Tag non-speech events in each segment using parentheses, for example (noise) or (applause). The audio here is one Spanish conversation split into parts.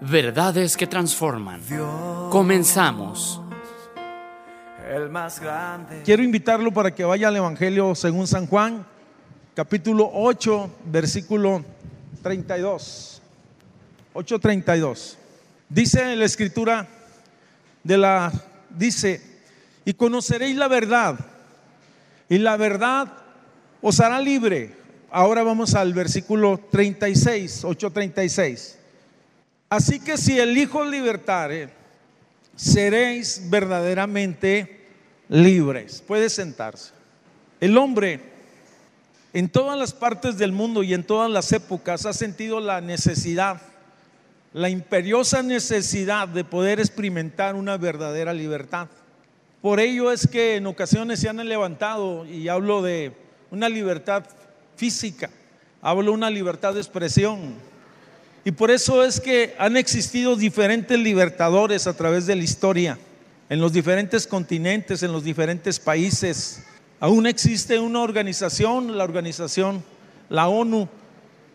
Verdades que transforman. Comenzamos. Quiero invitarlo para que vaya al Evangelio según San Juan, capítulo 8, versículo 32. 8:32. Dice la escritura de la dice, "Y conoceréis la verdad, y la verdad os hará libre." Ahora vamos al versículo 36, 8:36. Así que si el Hijo libertare, seréis verdaderamente libres. Puede sentarse. El hombre en todas las partes del mundo y en todas las épocas ha sentido la necesidad, la imperiosa necesidad de poder experimentar una verdadera libertad. Por ello es que en ocasiones se han levantado, y hablo de una libertad física, hablo de una libertad de expresión, y por eso es que han existido diferentes libertadores a través de la historia, en los diferentes continentes, en los diferentes países. Aún existe una organización, la organización, la ONU,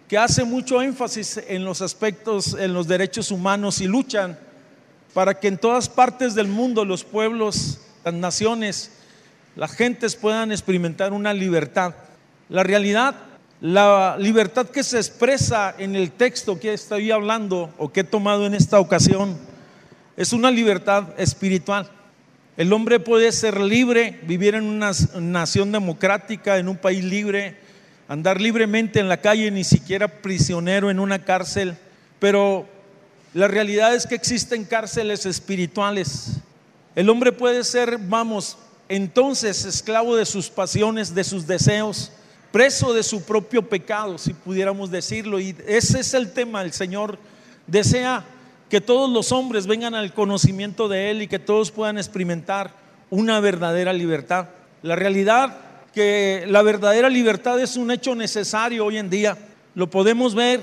que hace mucho énfasis en los aspectos, en los derechos humanos y luchan para que en todas partes del mundo los pueblos, las naciones, las gentes puedan experimentar una libertad. La realidad la libertad que se expresa en el texto que estoy hablando o que he tomado en esta ocasión es una libertad espiritual. El hombre puede ser libre, vivir en una nación democrática, en un país libre, andar libremente en la calle, ni siquiera prisionero en una cárcel, pero la realidad es que existen cárceles espirituales. El hombre puede ser, vamos, entonces esclavo de sus pasiones, de sus deseos, preso de su propio pecado, si pudiéramos decirlo. Y ese es el tema. El Señor desea que todos los hombres vengan al conocimiento de Él y que todos puedan experimentar una verdadera libertad. La realidad que la verdadera libertad es un hecho necesario hoy en día. Lo podemos ver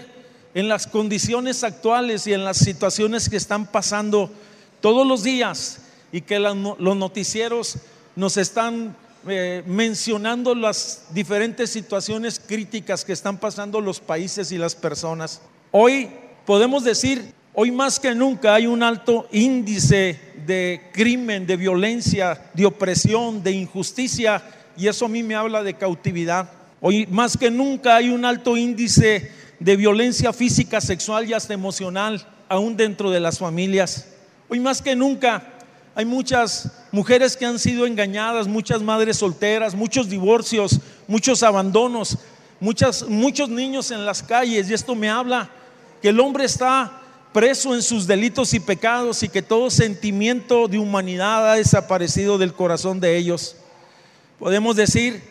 en las condiciones actuales y en las situaciones que están pasando todos los días y que los noticieros nos están eh, mencionando las diferentes situaciones críticas que están pasando los países y las personas. Hoy podemos decir, hoy más que nunca hay un alto índice de crimen, de violencia, de opresión, de injusticia, y eso a mí me habla de cautividad. Hoy más que nunca hay un alto índice de violencia física, sexual y hasta emocional, aún dentro de las familias. Hoy más que nunca hay muchas mujeres que han sido engañadas, muchas madres solteras, muchos divorcios, muchos abandonos, muchas, muchos niños en las calles. Y esto me habla que el hombre está preso en sus delitos y pecados y que todo sentimiento de humanidad ha desaparecido del corazón de ellos. Podemos decir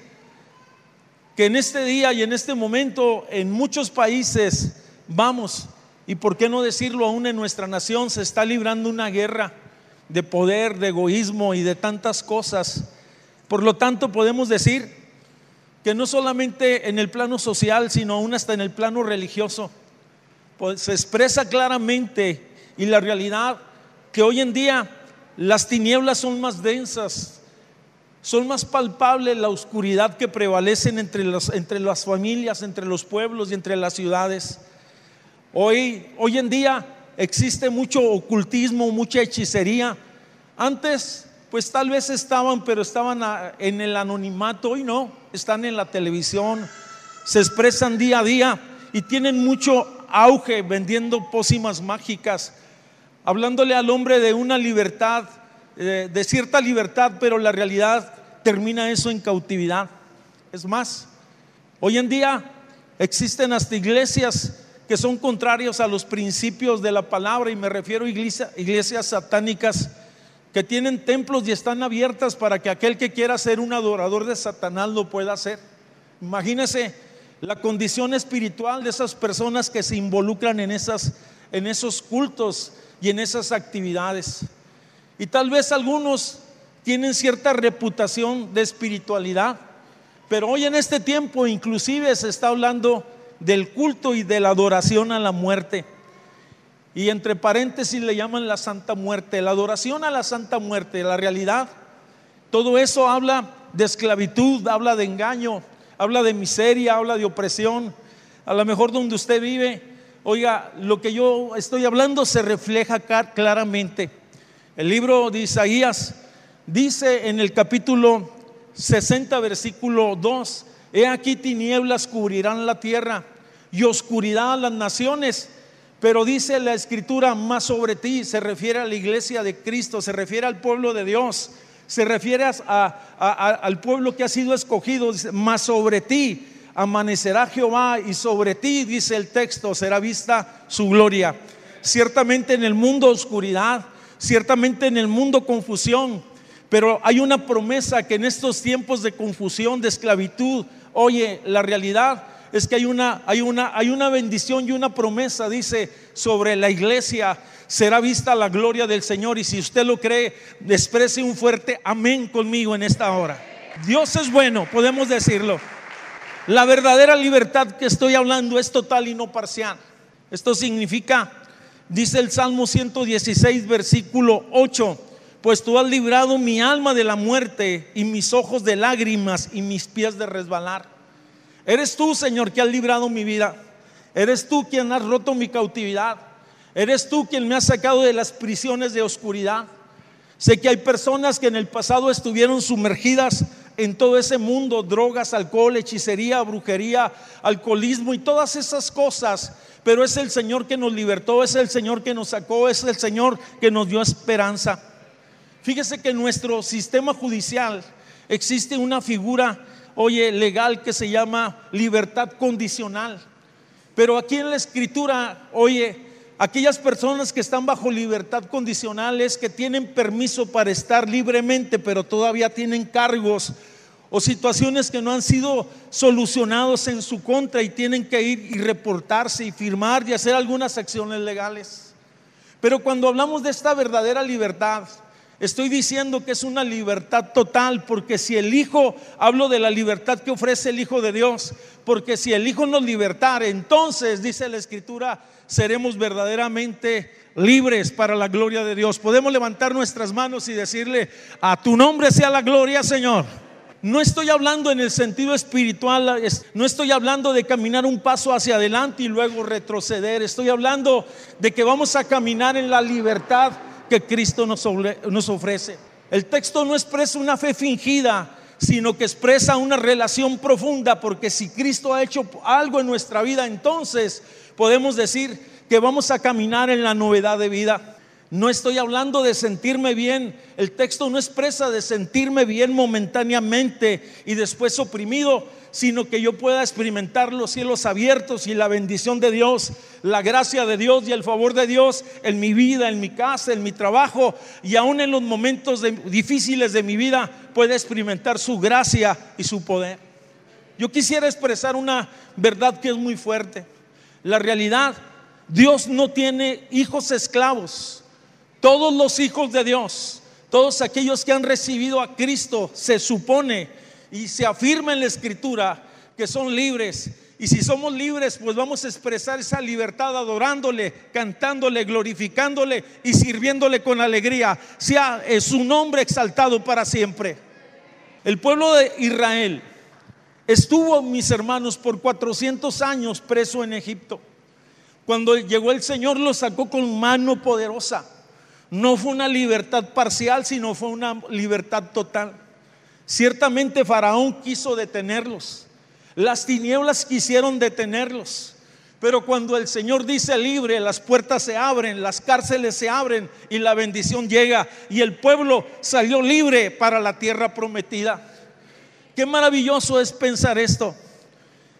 que en este día y en este momento en muchos países vamos, y por qué no decirlo aún en nuestra nación, se está librando una guerra de poder, de egoísmo y de tantas cosas. Por lo tanto, podemos decir que no solamente en el plano social, sino aún hasta en el plano religioso, pues se expresa claramente y la realidad que hoy en día las tinieblas son más densas, son más palpables la oscuridad que prevalecen entre, entre las familias, entre los pueblos y entre las ciudades. Hoy, hoy en día existe mucho ocultismo, mucha hechicería. Antes, pues tal vez estaban, pero estaban en el anonimato, hoy no, están en la televisión, se expresan día a día y tienen mucho auge vendiendo pócimas mágicas, hablándole al hombre de una libertad, eh, de cierta libertad, pero la realidad termina eso en cautividad. Es más, hoy en día existen hasta iglesias que son contrarios a los principios de la palabra y me refiero a iglesias satánicas que tienen templos y están abiertas para que aquel que quiera ser un adorador de Satanás lo pueda hacer. Imagínese la condición espiritual de esas personas que se involucran en, esas, en esos cultos y en esas actividades. Y tal vez algunos tienen cierta reputación de espiritualidad, pero hoy en este tiempo inclusive se está hablando del culto y de la adoración a la muerte. Y entre paréntesis le llaman la Santa Muerte, la adoración a la Santa Muerte, la realidad. Todo eso habla de esclavitud, habla de engaño, habla de miseria, habla de opresión. A lo mejor donde usted vive, oiga, lo que yo estoy hablando se refleja claramente. El libro de Isaías dice en el capítulo 60, versículo 2, He aquí tinieblas cubrirán la tierra y oscuridad a las naciones. Pero dice la escritura, más sobre ti, se refiere a la iglesia de Cristo, se refiere al pueblo de Dios, se refiere al pueblo que ha sido escogido, más sobre ti amanecerá Jehová y sobre ti, dice el texto, será vista su gloria. Ciertamente en el mundo oscuridad, ciertamente en el mundo confusión, pero hay una promesa que en estos tiempos de confusión, de esclavitud, oye, la realidad es que hay una, hay una, hay una bendición y una promesa, dice, sobre la iglesia será vista la gloria del Señor. Y si usted lo cree, exprese un fuerte amén conmigo en esta hora. Dios es bueno, podemos decirlo. La verdadera libertad que estoy hablando es total y no parcial. Esto significa, dice el Salmo 116, versículo 8, pues tú has librado mi alma de la muerte y mis ojos de lágrimas y mis pies de resbalar. Eres tú, Señor, que has librado mi vida. Eres tú quien has roto mi cautividad. Eres tú quien me has sacado de las prisiones de oscuridad. Sé que hay personas que en el pasado estuvieron sumergidas en todo ese mundo, drogas, alcohol, hechicería, brujería, alcoholismo y todas esas cosas. Pero es el Señor que nos libertó, es el Señor que nos sacó, es el Señor que nos dio esperanza. Fíjese que en nuestro sistema judicial existe una figura oye, legal que se llama libertad condicional. Pero aquí en la escritura, oye, aquellas personas que están bajo libertad condicional es que tienen permiso para estar libremente, pero todavía tienen cargos o situaciones que no han sido solucionados en su contra y tienen que ir y reportarse y firmar y hacer algunas acciones legales. Pero cuando hablamos de esta verdadera libertad, Estoy diciendo que es una libertad total, porque si el Hijo, hablo de la libertad que ofrece el Hijo de Dios, porque si el Hijo nos libertara, entonces, dice la Escritura, seremos verdaderamente libres para la gloria de Dios. Podemos levantar nuestras manos y decirle, a tu nombre sea la gloria, Señor. No estoy hablando en el sentido espiritual, no estoy hablando de caminar un paso hacia adelante y luego retroceder, estoy hablando de que vamos a caminar en la libertad que Cristo nos, ofrece. El texto no expresa una fe fingida, sino que expresa una relación profunda, porque si Cristo ha hecho algo en nuestra vida, entonces podemos decir que vamos a caminar en la novedad de vida. No estoy hablando de sentirme bien. El texto no expresa de sentirme bien momentáneamente y después oprimido, sino que yo pueda experimentar los cielos abiertos y la bendición de Dios, la gracia de Dios y el favor de Dios en mi vida, en mi casa, en mi trabajo y aún en los momentos difíciles de mi vida pueda experimentar su gracia y su poder. Yo quisiera expresar una verdad que es muy fuerte. La realidad, Dios no tiene hijos esclavos. Todos los hijos de Dios, todos aquellos que han recibido a Cristo, se supone y se afirma en la escritura que son libres. Y si somos libres, pues vamos a expresar esa libertad adorándole, cantándole, glorificándole y sirviéndole con alegría. Sea su nombre exaltado para siempre. El pueblo de Israel estuvo, mis hermanos, por 400 años preso en Egipto. Cuando llegó el Señor, lo sacó con mano poderosa no fue una libertad parcial, sino fue una libertad total. Ciertamente Faraón quiso detenerlos. Las tinieblas quisieron detenerlos. Pero cuando el Señor dice libre, las puertas se abren, las cárceles se abren y la bendición llega y el pueblo salió libre para la tierra prometida. Qué maravilloso es pensar esto,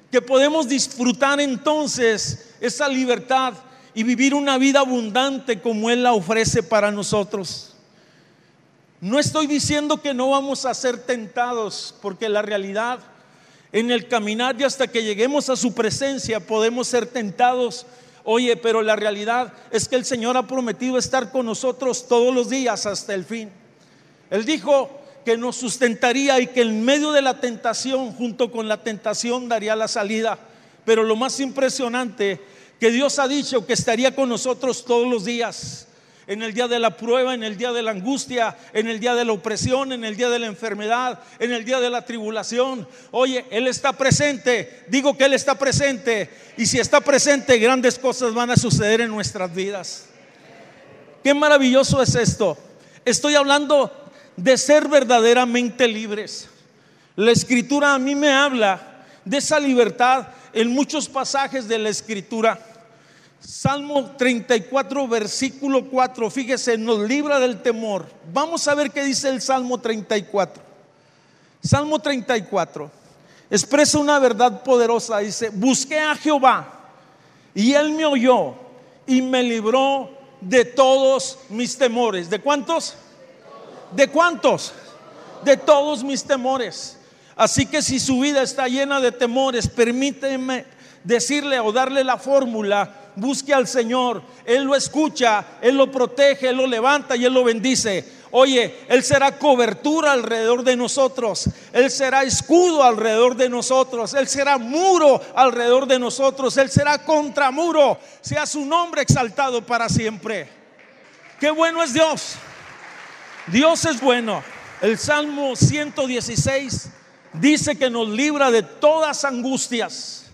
que podemos disfrutar entonces esa libertad y vivir una vida abundante como Él la ofrece para nosotros. No estoy diciendo que no vamos a ser tentados, porque la realidad en el caminar y hasta que lleguemos a su presencia podemos ser tentados Oye, pero la realidad es que el Señor ha prometido estar con nosotros todos los días hasta el fin. Él dijo que nos sustentaría y que en medio de la tentación, junto con la tentación, daría la salida. Pero lo más impresionante, que Dios ha dicho que estaría con nosotros todos los días en el día de la prueba, en el día de la angustia, en el día de la opresión, en el día de la enfermedad, en el día de la tribulación. Oye, Él está presente. Digo que Él está presente. Y si está presente, grandes cosas van a suceder en nuestras vidas. Qué maravilloso es esto. Estoy hablando de ser verdaderamente libres. La escritura a mí me habla de esa libertad en muchos pasajes de la escritura. Salmo 34, versículo 4, fíjese, nos libra del temor. Vamos a ver qué dice el Salmo 34. Salmo 34 expresa una verdad poderosa. Dice, busqué a Jehová y él me oyó y me libró de todos mis temores. ¿De cuántos? ¿De cuántos? De todos mis temores. Así que si su vida está llena de temores, permíteme decirle o darle la fórmula busque al Señor, Él lo escucha, Él lo protege, Él lo levanta y Él lo bendice. Oye, Él será cobertura alrededor de nosotros, Él será escudo alrededor de nosotros, Él será muro alrededor de nosotros, Él será contramuro, sea su nombre exaltado para siempre. Qué bueno es Dios, Dios es bueno. El Salmo 116 dice que nos libra de todas angustias.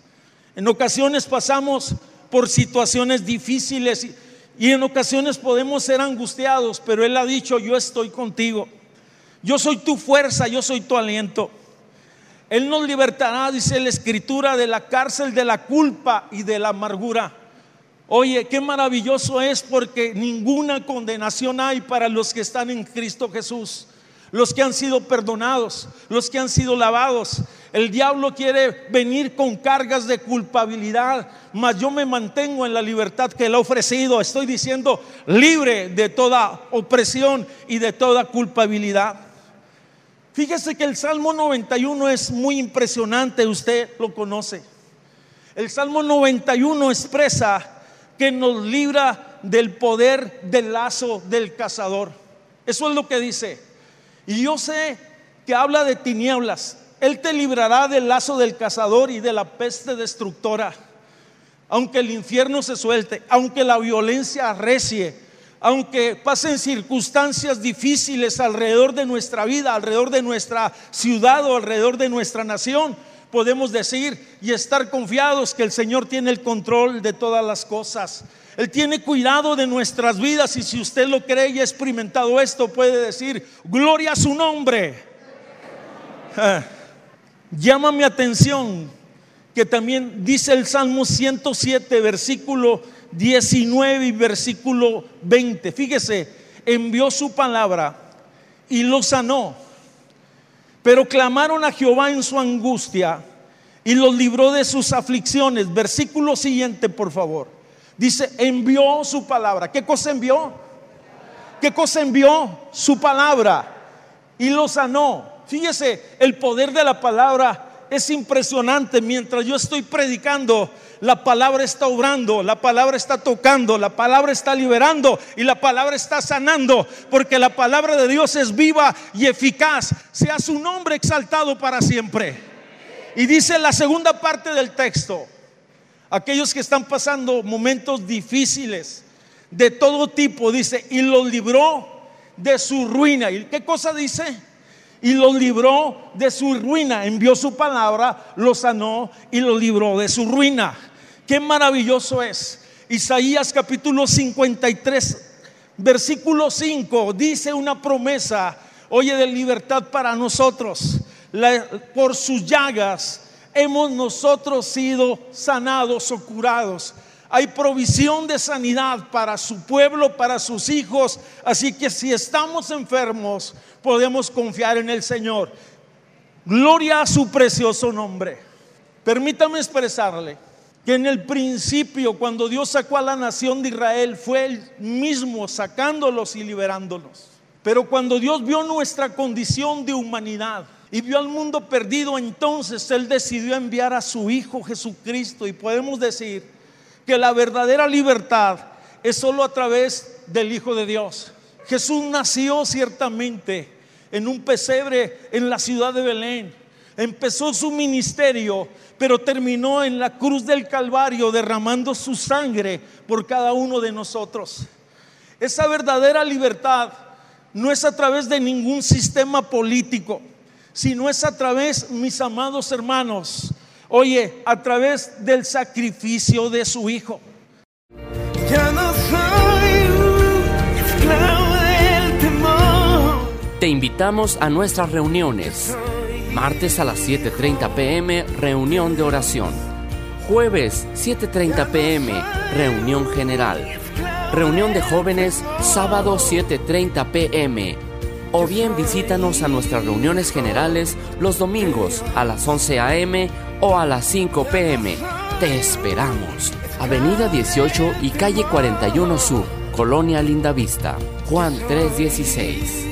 En ocasiones pasamos por situaciones difíciles y en ocasiones podemos ser angustiados, pero Él ha dicho, yo estoy contigo. Yo soy tu fuerza, yo soy tu aliento. Él nos libertará, dice la escritura, de la cárcel de la culpa y de la amargura. Oye, qué maravilloso es porque ninguna condenación hay para los que están en Cristo Jesús los que han sido perdonados, los que han sido lavados. El diablo quiere venir con cargas de culpabilidad, mas yo me mantengo en la libertad que él ha ofrecido. Estoy diciendo libre de toda opresión y de toda culpabilidad. Fíjese que el Salmo 91 es muy impresionante, usted lo conoce. El Salmo 91 expresa que nos libra del poder del lazo del cazador. Eso es lo que dice. Y yo sé que habla de tinieblas. Él te librará del lazo del cazador y de la peste destructora. Aunque el infierno se suelte, aunque la violencia arrecie, aunque pasen circunstancias difíciles alrededor de nuestra vida, alrededor de nuestra ciudad o alrededor de nuestra nación, podemos decir y estar confiados que el Señor tiene el control de todas las cosas. Él tiene cuidado de nuestras vidas y si usted lo cree y ha experimentado esto, puede decir, gloria a su nombre. (laughs) Llama mi atención que también dice el Salmo 107, versículo 19 y versículo 20. Fíjese, envió su palabra y lo sanó. Pero clamaron a Jehová en su angustia y los libró de sus aflicciones. Versículo siguiente, por favor. Dice, envió su palabra. ¿Qué cosa envió? ¿Qué cosa envió? Su palabra. Y lo sanó. Fíjese, el poder de la palabra es impresionante. Mientras yo estoy predicando, la palabra está obrando, la palabra está tocando, la palabra está liberando y la palabra está sanando. Porque la palabra de Dios es viva y eficaz. Sea su nombre exaltado para siempre. Y dice la segunda parte del texto aquellos que están pasando momentos difíciles de todo tipo, dice, y los libró de su ruina. ¿Y qué cosa dice? Y los libró de su ruina, envió su palabra, lo sanó y lo libró de su ruina. Qué maravilloso es. Isaías capítulo 53, versículo 5, dice una promesa, oye, de libertad para nosotros. por sus llagas hemos nosotros sido sanados o curados. Hay provisión de sanidad para su pueblo, para sus hijos. Así que si estamos enfermos, podemos confiar en el Señor. Gloria a su precioso nombre. Permítame expresarle que en el principio, cuando Dios sacó a la nación de Israel, fue Él mismo sacándolos y liberándolos. Pero cuando Dios vio nuestra condición de humanidad, y vio al mundo perdido, entonces Él decidió enviar a su Hijo Jesucristo. Y podemos decir que la verdadera libertad es solo a través del Hijo de Dios. Jesús nació ciertamente en un pesebre en la ciudad de Belén. Empezó su ministerio, pero terminó en la cruz del Calvario derramando su sangre por cada uno de nosotros. Esa verdadera libertad no es a través de ningún sistema político, sino es a través, mis amados hermanos, oye, a través del sacrificio de su Hijo. Ya no soy esclavo del temor. Te invitamos a nuestras reuniones. Martes a las 7.30 pm, reunión de oración. Jueves 7.30 pm, reunión general. Reunión de jóvenes, sábado 7.30 pm. O bien visítanos a nuestras reuniones generales los domingos a las 11 am o a las 5 pm. Te esperamos. Avenida 18 y calle 41 Sur, Colonia Lindavista. Juan 316.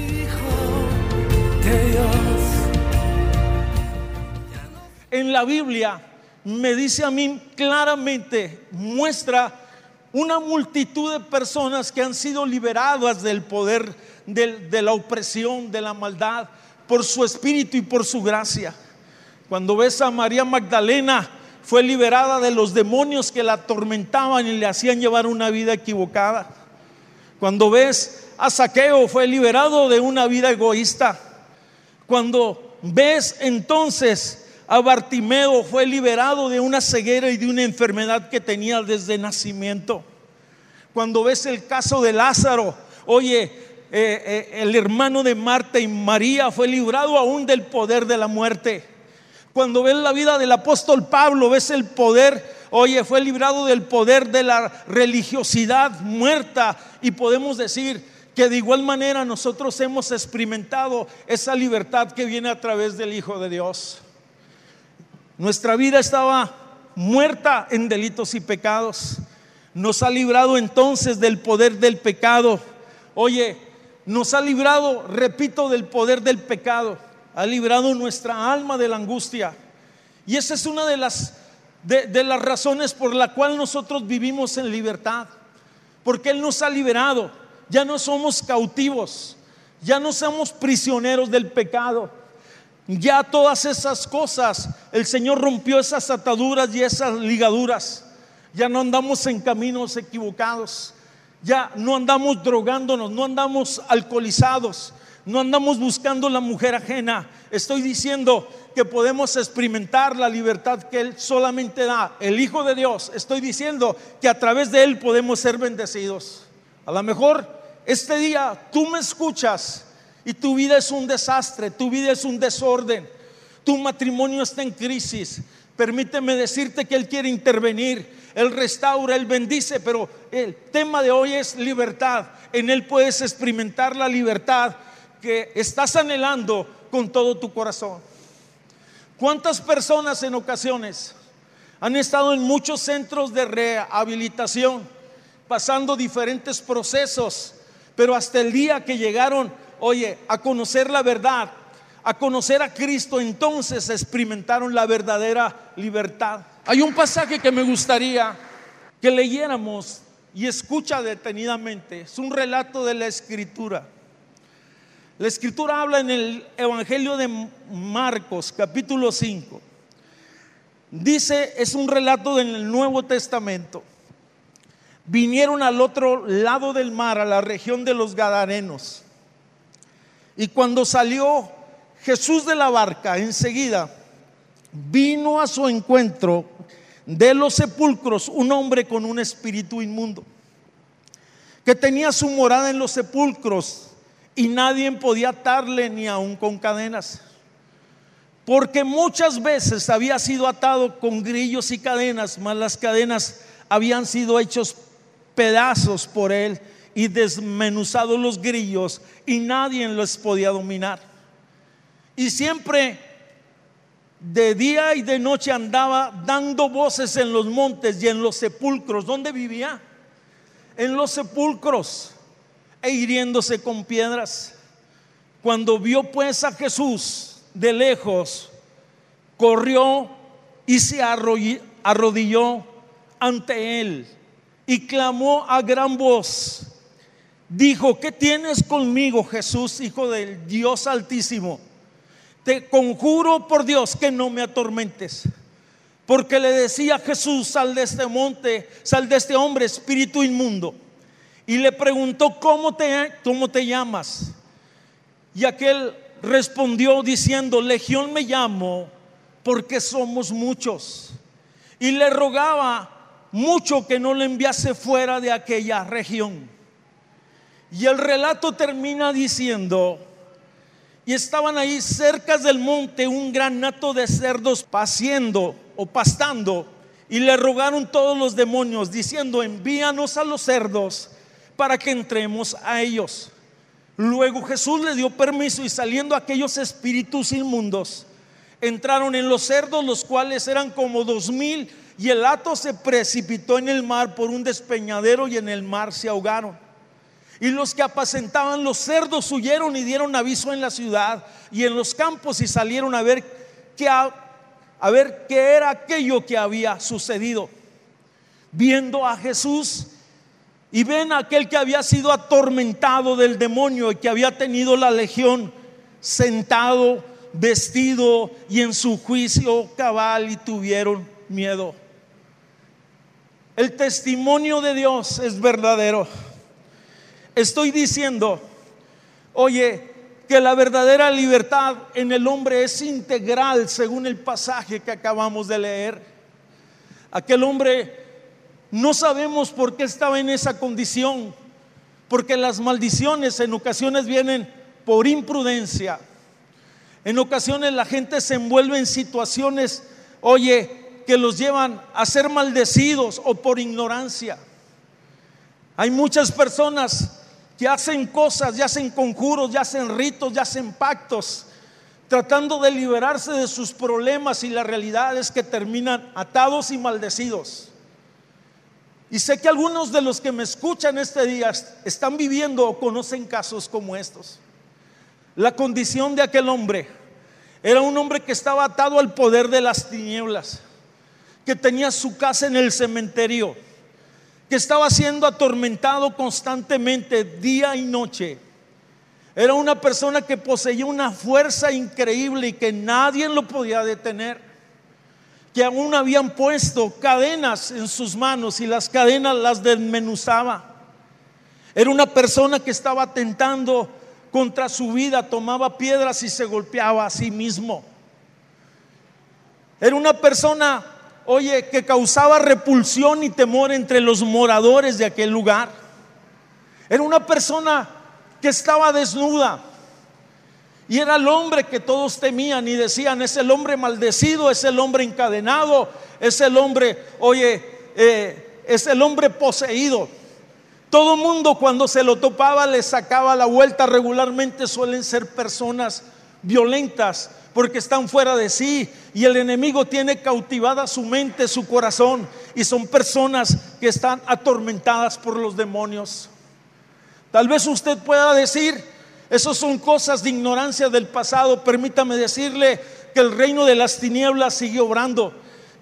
En la Biblia me dice a mí claramente, muestra una multitud de personas que han sido liberadas del poder de, la opresión, de la maldad, por su espíritu y por su gracia. Cuando ves a María Magdalena, fue liberada de los demonios que la atormentaban y le hacían llevar una vida equivocada. Cuando ves a Saqueo, fue liberado de una vida egoísta. Cuando ves entonces a Bartimeo fue liberado de una ceguera y de una enfermedad que tenía desde nacimiento. Cuando ves el caso de Lázaro, oye, eh, eh, el hermano de Marta y María fue librado aún del poder de la muerte. Cuando ves la vida del apóstol Pablo, ves el poder, oye, fue librado del poder de la religiosidad muerta y podemos decir que de igual manera nosotros hemos experimentado esa libertad que viene a través del Hijo de Dios. Nuestra vida estaba muerta en delitos y pecados. Nos ha librado entonces del poder del pecado. Oye, nos ha librado, repito, del poder del pecado. Ha librado nuestra alma de la angustia. Y esa es una de las, de, las razones por la cual nosotros vivimos en libertad. Porque Él nos ha liberado. Ya no somos cautivos. Ya no somos prisioneros del pecado ya todas esas cosas, el Señor rompió esas ataduras y esas ligaduras. Ya no andamos en caminos equivocados. Ya no andamos drogándonos, no andamos alcoholizados, no andamos buscando la mujer ajena. Estoy diciendo que podemos experimentar la libertad que Él solamente da, el Hijo de Dios. Estoy diciendo que a través de Él podemos ser bendecidos. A lo mejor este día tú me escuchas y tu vida es un desastre, tu vida es un desorden, tu matrimonio está en crisis. Permíteme decirte que Él quiere intervenir, Él restaura, Él bendice, pero el tema de hoy es libertad. En Él puedes experimentar la libertad que estás anhelando con todo tu corazón. ¿Cuántas personas en ocasiones han estado en muchos centros de rehabilitación, pasando diferentes procesos, pero hasta el día que llegaron oye, a conocer la verdad, a conocer a Cristo, entonces experimentaron la verdadera libertad. Hay un pasaje que me gustaría que leyéramos y escucha detenidamente. Es un relato de la escritura. La escritura habla en el Evangelio de Marcos, capítulo 5. Dice, es un relato del Nuevo Testamento. Vinieron al otro lado del mar, a la región de los Gadarenos. Y cuando salió Jesús de la barca, enseguida vino a su encuentro de los sepulcros un hombre con un espíritu inmundo, que tenía su morada en los sepulcros y nadie podía atarle ni aun con cadenas, porque muchas veces había sido atado con grillos y cadenas, mas las cadenas habían sido hechos pedazos por él y desmenuzados los grillos y nadie los podía dominar. Y siempre de día y de noche andaba dando voces en los montes y en los sepulcros. ¿Dónde vivía? En los sepulcros e hiriéndose con piedras. Cuando vio pues a Jesús de lejos, corrió y se arrodilló ante él y clamó a gran voz. Dijo, ¿qué tienes conmigo, Jesús, Hijo del Dios Altísimo? Te conjuro por Dios que no me atormentes. Porque le decía Jesús, sal de este monte, sal de este hombre, espíritu inmundo. Y le preguntó, ¿cómo te, cómo te llamas? Y aquel respondió diciendo, Legión me llamo porque somos muchos. Y le rogaba mucho que no le enviase fuera de aquella región. Y el relato termina diciendo, y estaban ahí cerca del monte un gran nato de cerdos paciendo o pastando, y le rogaron todos los demonios, diciendo, envíanos a los cerdos para que entremos a ellos. Luego Jesús le dio permiso y saliendo aquellos espíritus inmundos, entraron en los cerdos, los cuales eran como dos mil, y el hato se precipitó en el mar por un despeñadero y en el mar se ahogaron. Y los que apacentaban los cerdos huyeron y dieron aviso en la ciudad y en los campos y salieron a ver qué, a, ver qué era aquello que había sucedido. Viendo a Jesús y ven a aquel que había sido atormentado del demonio y que había tenido la legión sentado, vestido y en su juicio cabal y tuvieron miedo. El testimonio de Dios es verdadero. Estoy diciendo, oye, que la verdadera libertad en el hombre es integral según el pasaje que acabamos de leer. Aquel hombre no sabemos por qué estaba en esa condición, porque las maldiciones en ocasiones vienen por imprudencia. En ocasiones la gente se envuelve en situaciones, oye, que los llevan a ser maldecidos o por ignorancia. Hay muchas personas que hacen cosas, ya hacen conjuros, ya hacen ritos, ya hacen pactos, tratando de liberarse de sus problemas y la realidad es que terminan atados y maldecidos. Y sé que algunos de los que me escuchan este día están viviendo o conocen casos como estos. La condición de aquel hombre era un hombre que estaba atado al poder de las tinieblas que tenía su casa en el cementerio, estaba siendo atormentado constantemente día y noche. Era una persona que poseía una fuerza increíble y que nadie lo podía detener. Que aún habían puesto cadenas en sus manos y las cadenas las desmenuzaba. Era una persona que estaba atentando contra su vida, tomaba piedras y se golpeaba a sí mismo. Era una persona oye, que causaba repulsión y temor entre los moradores de aquel lugar. Era una persona que estaba desnuda. Y era el hombre que todos temían y decían, es el hombre maldecido, es el hombre encadenado, es el hombre, oye, eh, es el hombre poseído. Todo mundo cuando se lo topaba le sacaba la vuelta. Regularmente suelen ser personas violentas, porque están fuera de sí y el enemigo tiene cautivada su mente, su corazón y son personas que están atormentadas por los demonios. Tal vez usted pueda decir, esas son cosas de ignorancia del pasado, permítame decirle que el reino de las tinieblas sigue obrando,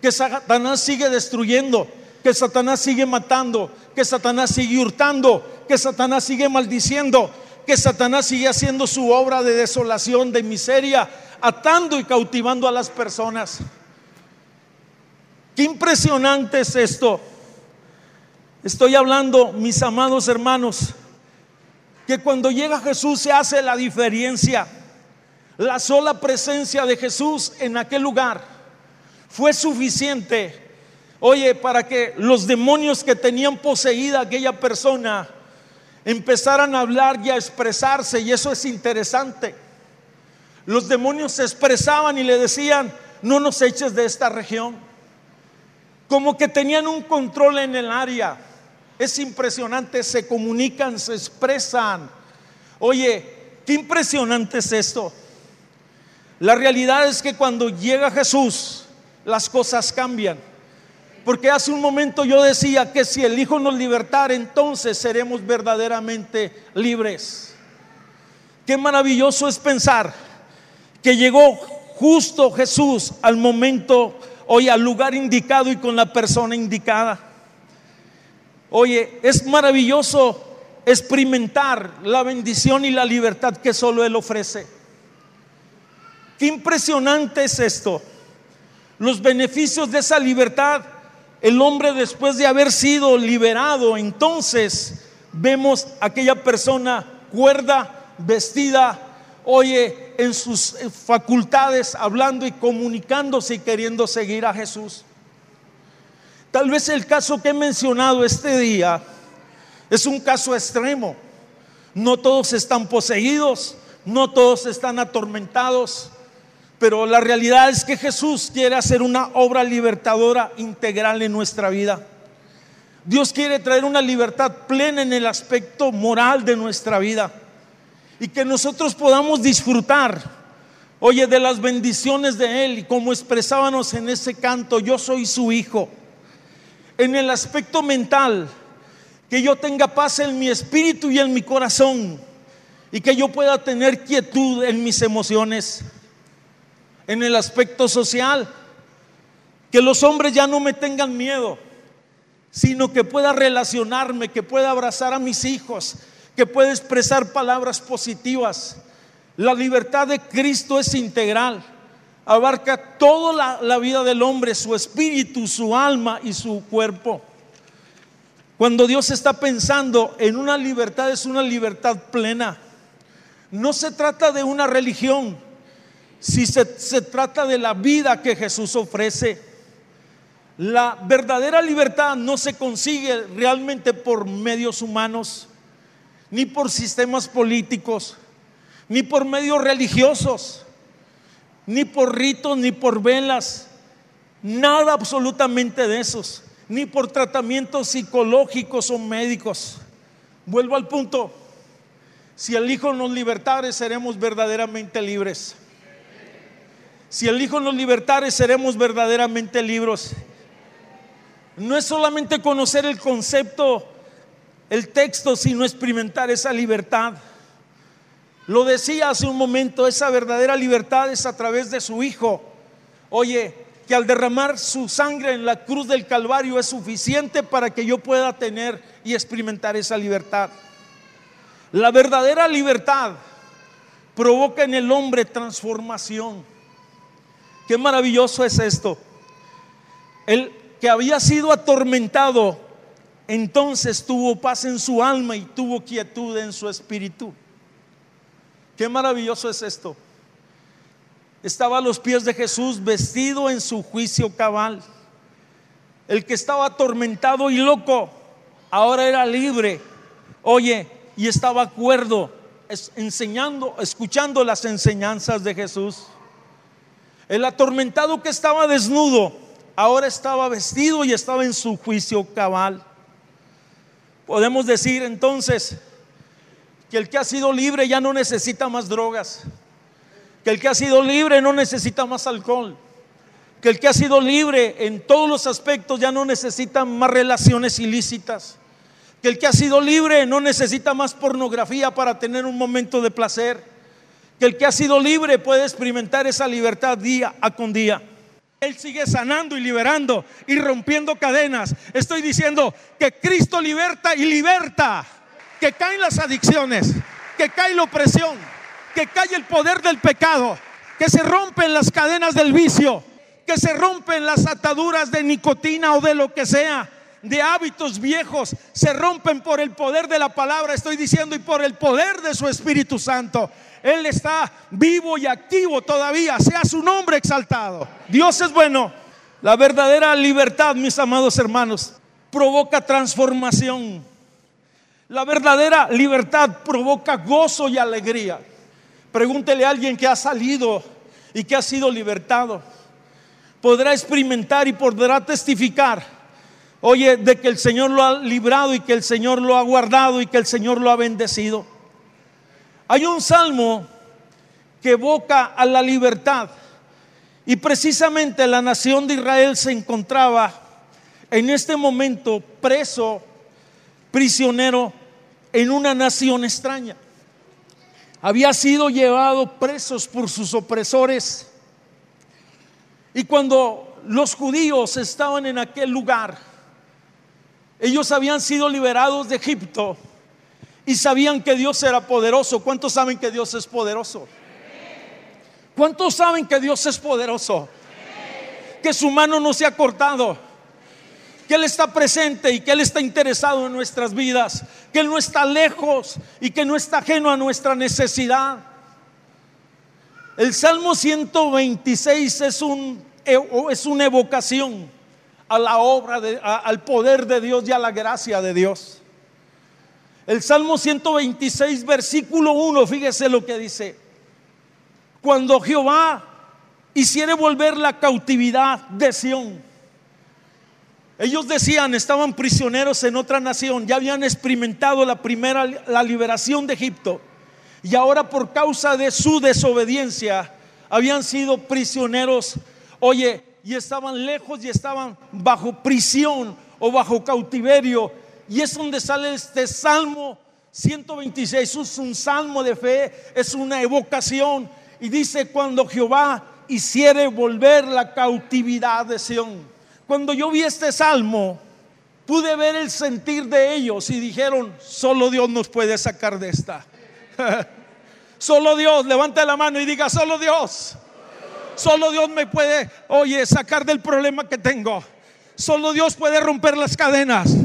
que Satanás sigue destruyendo, que Satanás sigue matando, que Satanás sigue hurtando, que Satanás sigue maldiciendo, que Satanás sigue haciendo su obra de desolación, de miseria, atando y cautivando a las personas. Qué impresionante es esto. Estoy hablando, mis amados hermanos, que cuando llega Jesús se hace la diferencia. La sola presencia de Jesús en aquel lugar fue suficiente, oye, para que los demonios que tenían poseída aquella persona empezaran a hablar y a expresarse, y eso es interesante. Los demonios se expresaban y le decían, no nos eches de esta región. Como que tenían un control en el área. Es impresionante, se comunican, se expresan. Oye, qué impresionante es esto. La realidad es que cuando llega Jesús, las cosas cambian. Porque hace un momento yo decía que si el Hijo nos libertara, entonces seremos verdaderamente libres. Qué maravilloso es pensar que llegó justo Jesús al momento, hoy al lugar indicado y con la persona indicada. Oye, es maravilloso experimentar la bendición y la libertad que solo Él ofrece. Qué impresionante es esto. Los beneficios de esa libertad, el hombre después de haber sido liberado, entonces vemos aquella persona cuerda, vestida, oye, en sus facultades, hablando y comunicándose y queriendo seguir a Jesús. Tal vez el caso que he mencionado este día es un caso extremo. No todos están poseídos, no todos están atormentados, pero la realidad es que Jesús quiere hacer una obra libertadora integral en nuestra vida. Dios quiere traer una libertad plena en el aspecto moral de nuestra vida y que nosotros podamos disfrutar, oye, de las bendiciones de Él y como expresábamos en ese canto, yo soy su hijo. En el aspecto mental, que yo tenga paz en mi espíritu y en mi corazón y que yo pueda tener quietud en mis emociones. En el aspecto social, que los hombres ya no me tengan miedo sino que pueda relacionarme, que pueda abrazar a mis hijos, que pueda expresar palabras positivas. La libertad de Cristo es integral, abarca toda la, la, vida del hombre, su espíritu, su alma y su cuerpo. Cuando Dios está pensando en una libertad, es una libertad plena. No se trata de una religión, si se, se trata de la vida que Jesús ofrece. La verdadera libertad no se consigue realmente por medios humanos, ni por sistemas políticos, ni por medios religiosos, ni por ritos, ni por velas, nada absolutamente de esos, ni por tratamientos psicológicos o médicos. Vuelvo al punto, si el Hijo nos libertare, seremos verdaderamente libres. Si el Hijo nos libertare, seremos verdaderamente libres no es solamente conocer el concepto, el texto, sino experimentar esa libertad. Lo decía hace un momento, esa verdadera libertad es a través de su Hijo. Oye, que al derramar su sangre en la cruz del Calvario es suficiente para que yo pueda tener y experimentar esa libertad. La verdadera libertad provoca en el hombre transformación. Qué maravilloso es esto. El, que había sido atormentado, entonces tuvo paz en su alma y tuvo quietud en su espíritu. Qué maravilloso es esto. Estaba a los pies de Jesús vestido en su juicio cabal. El que estaba atormentado y loco, ahora era libre. Oye, y estaba acuerdo, enseñando, escuchando las enseñanzas de Jesús. El atormentado que estaba desnudo, ahora estaba vestido y estaba en su juicio cabal. Podemos decir entonces que el que ha sido libre ya no necesita más drogas, que el que ha sido libre no necesita más alcohol, que el que ha sido libre en todos los aspectos ya no necesita más relaciones ilícitas, que el que ha sido libre no necesita más pornografía para tener un momento de placer, que el que ha sido libre puede experimentar esa libertad día a con día. Él sigue sanando y liberando y rompiendo cadenas. Estoy diciendo que Cristo liberta y liberta. Que caen las adicciones, que cae la opresión, que cae el poder del pecado, que se rompen las cadenas del vicio, que se rompen las ataduras de nicotina o de lo que sea, de hábitos viejos, se rompen por el poder de la palabra, estoy diciendo, y por el poder de su Espíritu Santo. Él está vivo y activo todavía, sea su nombre exaltado. Dios es bueno. La verdadera libertad, mis amados hermanos, provoca transformación. La verdadera libertad provoca gozo y alegría. Pregúntele a alguien que ha salido y que ha sido libertado. Podrá experimentar y podrá testificar, oye, de que el Señor lo ha librado y que el Señor lo ha guardado y que el Señor lo ha bendecido. Hay un salmo que evoca a la libertad y precisamente la nación de Israel se encontraba en este momento preso, prisionero en una nación extraña. Había sido llevado presos por sus opresores. Y cuando los judíos estaban en aquel lugar, Ellos habían sido liberados de Egipto y sabían que Dios era poderoso. ¿Cuántos saben que Dios es poderoso? ¿Cuántos saben que Dios es poderoso? Que su mano no se ha cortado. Que Él está presente y que Él está interesado en nuestras vidas. Que Él no está lejos y que no está ajeno a nuestra necesidad. El Salmo 126 es, un, es una evocación a la obra, de, al poder de Dios y a la gracia de Dios. El Salmo 126, versículo 1, fíjese lo que dice. Cuando Jehová hiciere volver la cautividad de Sión. Ellos decían, estaban prisioneros en otra nación, ya habían experimentado la primera, la liberación de Egipto. Y ahora por causa de su desobediencia, habían sido prisioneros. Oye, y estaban lejos y estaban bajo prisión o bajo cautiverio. Y es donde sale este Salmo 126. Es un salmo de fe, es una evocación. Y dice, cuando Jehová hiciere volver la cautividad de Sión. Cuando yo vi este salmo, pude ver el sentir de ellos y dijeron, solo Dios nos puede sacar de esta. (laughs) solo Dios, levante la mano y diga, solo Dios. Solo Dios me puede, oye, sacar del problema que tengo. Solo Dios puede romper las cadenas.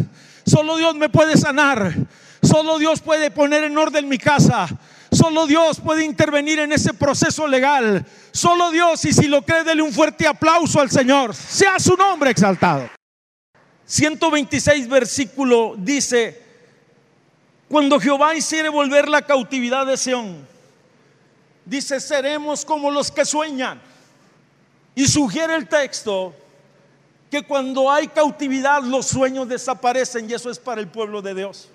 Solo Dios me puede sanar. Solo Dios puede poner en orden mi casa. Solo Dios puede intervenir en ese proceso legal. Solo Dios, y si lo cree, dele un fuerte aplauso al Señor. Sea su nombre exaltado. 126 versículo dice, cuando Jehová hiciere volver la cautividad de Sión, dice, seremos como los que sueñan. Y sugiere el texto que cuando hay cautividad los sueños desaparecen y eso es para el pueblo de Dios.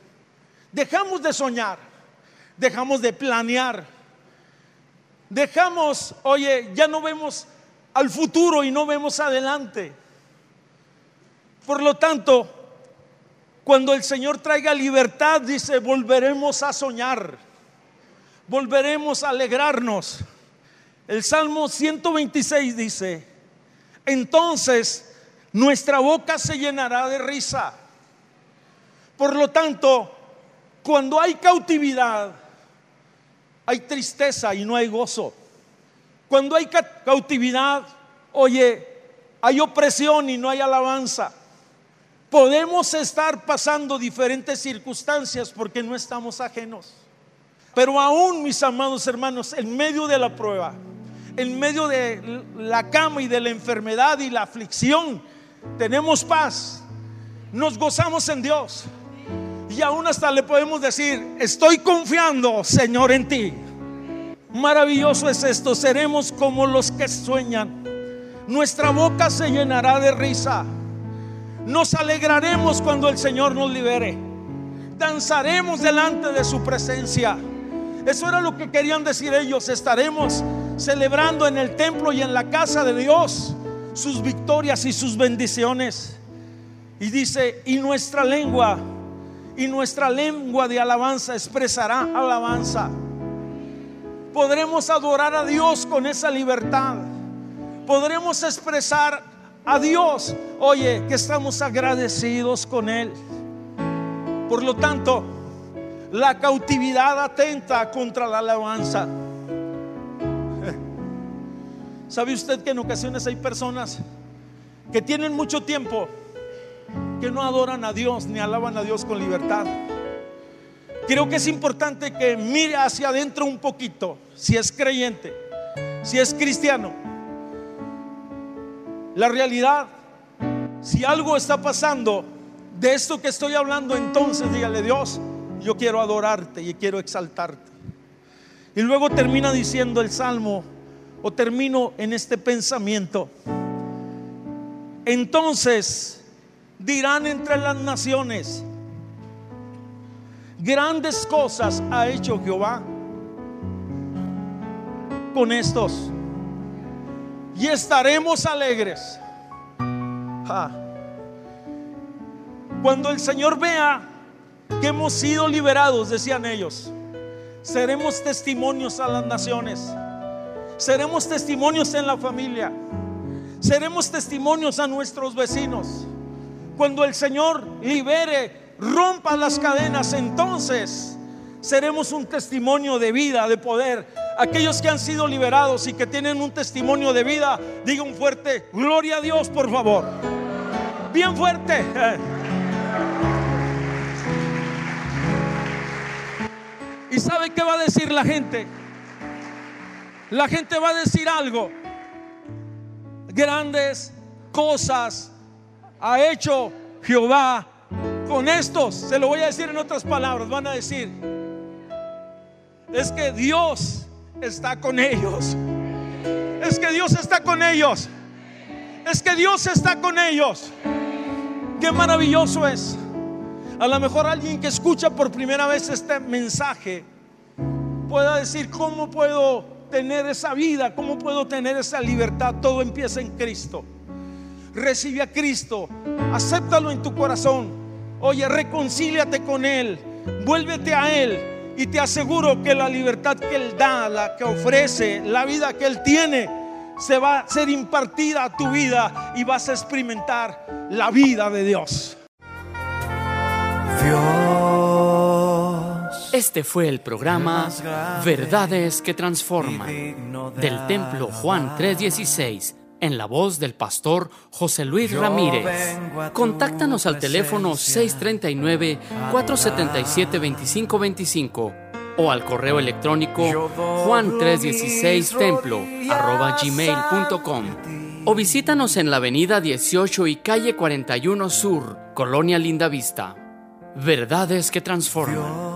Dejamos de soñar, dejamos de planear, dejamos, oye, ya no vemos al futuro y no vemos adelante. Por lo tanto, cuando el Señor traiga libertad, dice, volveremos a soñar, volveremos a alegrarnos. El Salmo 126 dice, entonces nuestra boca se llenará de risa. Por lo tanto, cuando hay cautividad, hay tristeza y no hay gozo. Cuando hay cautividad, oye, hay opresión y no hay alabanza. Podemos estar pasando diferentes circunstancias porque no estamos ajenos. Pero aún, mis amados hermanos, en medio de la prueba, en medio de la cama y de la enfermedad y la aflicción, tenemos paz. Nos gozamos en Dios. Y aún hasta le podemos decir, estoy confiando, Señor, en ti. Maravilloso es esto, seremos como los que sueñan. Nuestra boca se llenará de risa. Nos alegraremos cuando el Señor nos libere. Danzaremos delante de su presencia. Eso era lo que querían decir ellos. Estaremos celebrando en el templo y en la casa de Dios sus victorias y sus bendiciones. Y dice, y nuestra lengua, y nuestra lengua de alabanza expresará alabanza. Podremos adorar a Dios con esa libertad. Podremos expresar a Dios, oye, que estamos agradecidos con Él. Por lo tanto, la cautividad atenta contra la alabanza. ¿Sabe usted que en ocasiones hay personas que tienen mucho tiempo que no adoran a Dios ni alaban a Dios con libertad? Creo que es importante que mire hacia adentro un poquito, si es creyente, si es cristiano. La realidad, si algo está pasando de esto que estoy hablando, entonces dígale Dios, yo quiero adorarte y quiero exaltarte. Y luego termina diciendo el Salmo, o termino en este pensamiento. Entonces dirán entre las naciones, grandes cosas ha hecho Jehová con estos. Y estaremos alegres. Cuando el Señor vea que hemos sido liberados, decían ellos, seremos testimonios a las naciones. Seremos testimonios en la familia. Seremos testimonios a nuestros vecinos. Cuando el Señor libere, rompa las cadenas, entonces seremos un testimonio de vida, de poder. Aquellos que han sido liberados y que tienen un testimonio de vida, digan fuerte, gloria a Dios, por favor. Bien fuerte. (laughs) ¿Y sabe qué va a decir la gente? La gente va a decir algo. Grandes cosas ha hecho Jehová con estos. Se lo voy a decir en otras palabras. Van a decir, es que Dios está con ellos. Es que Dios está con ellos. Es que Dios está con ellos. Qué maravilloso es. A lo mejor alguien que escucha por primera vez este mensaje pueda decir, ¿cómo puedo tener esa vida? ¿Cómo puedo tener esa libertad? Todo empieza en Cristo. Recibe a Cristo, acéptalo en tu corazón. Oye, reconcíliate con Él, vuélvete a Él y te aseguro que la libertad que Él da, la que ofrece, la vida que Él tiene, se va a ser impartida a tu vida y vas a experimentar la vida de Dios. Este fue el programa Verdades que Transforman del Templo Juan 316 en la voz del pastor José Luis Ramírez. Contáctanos al teléfono 639-477-2525 o al correo electrónico juan316templo arroba gmail.com o visítanos en la avenida 18 y calle 41 Sur, Colonia Linda Vista. Verdades que transforman.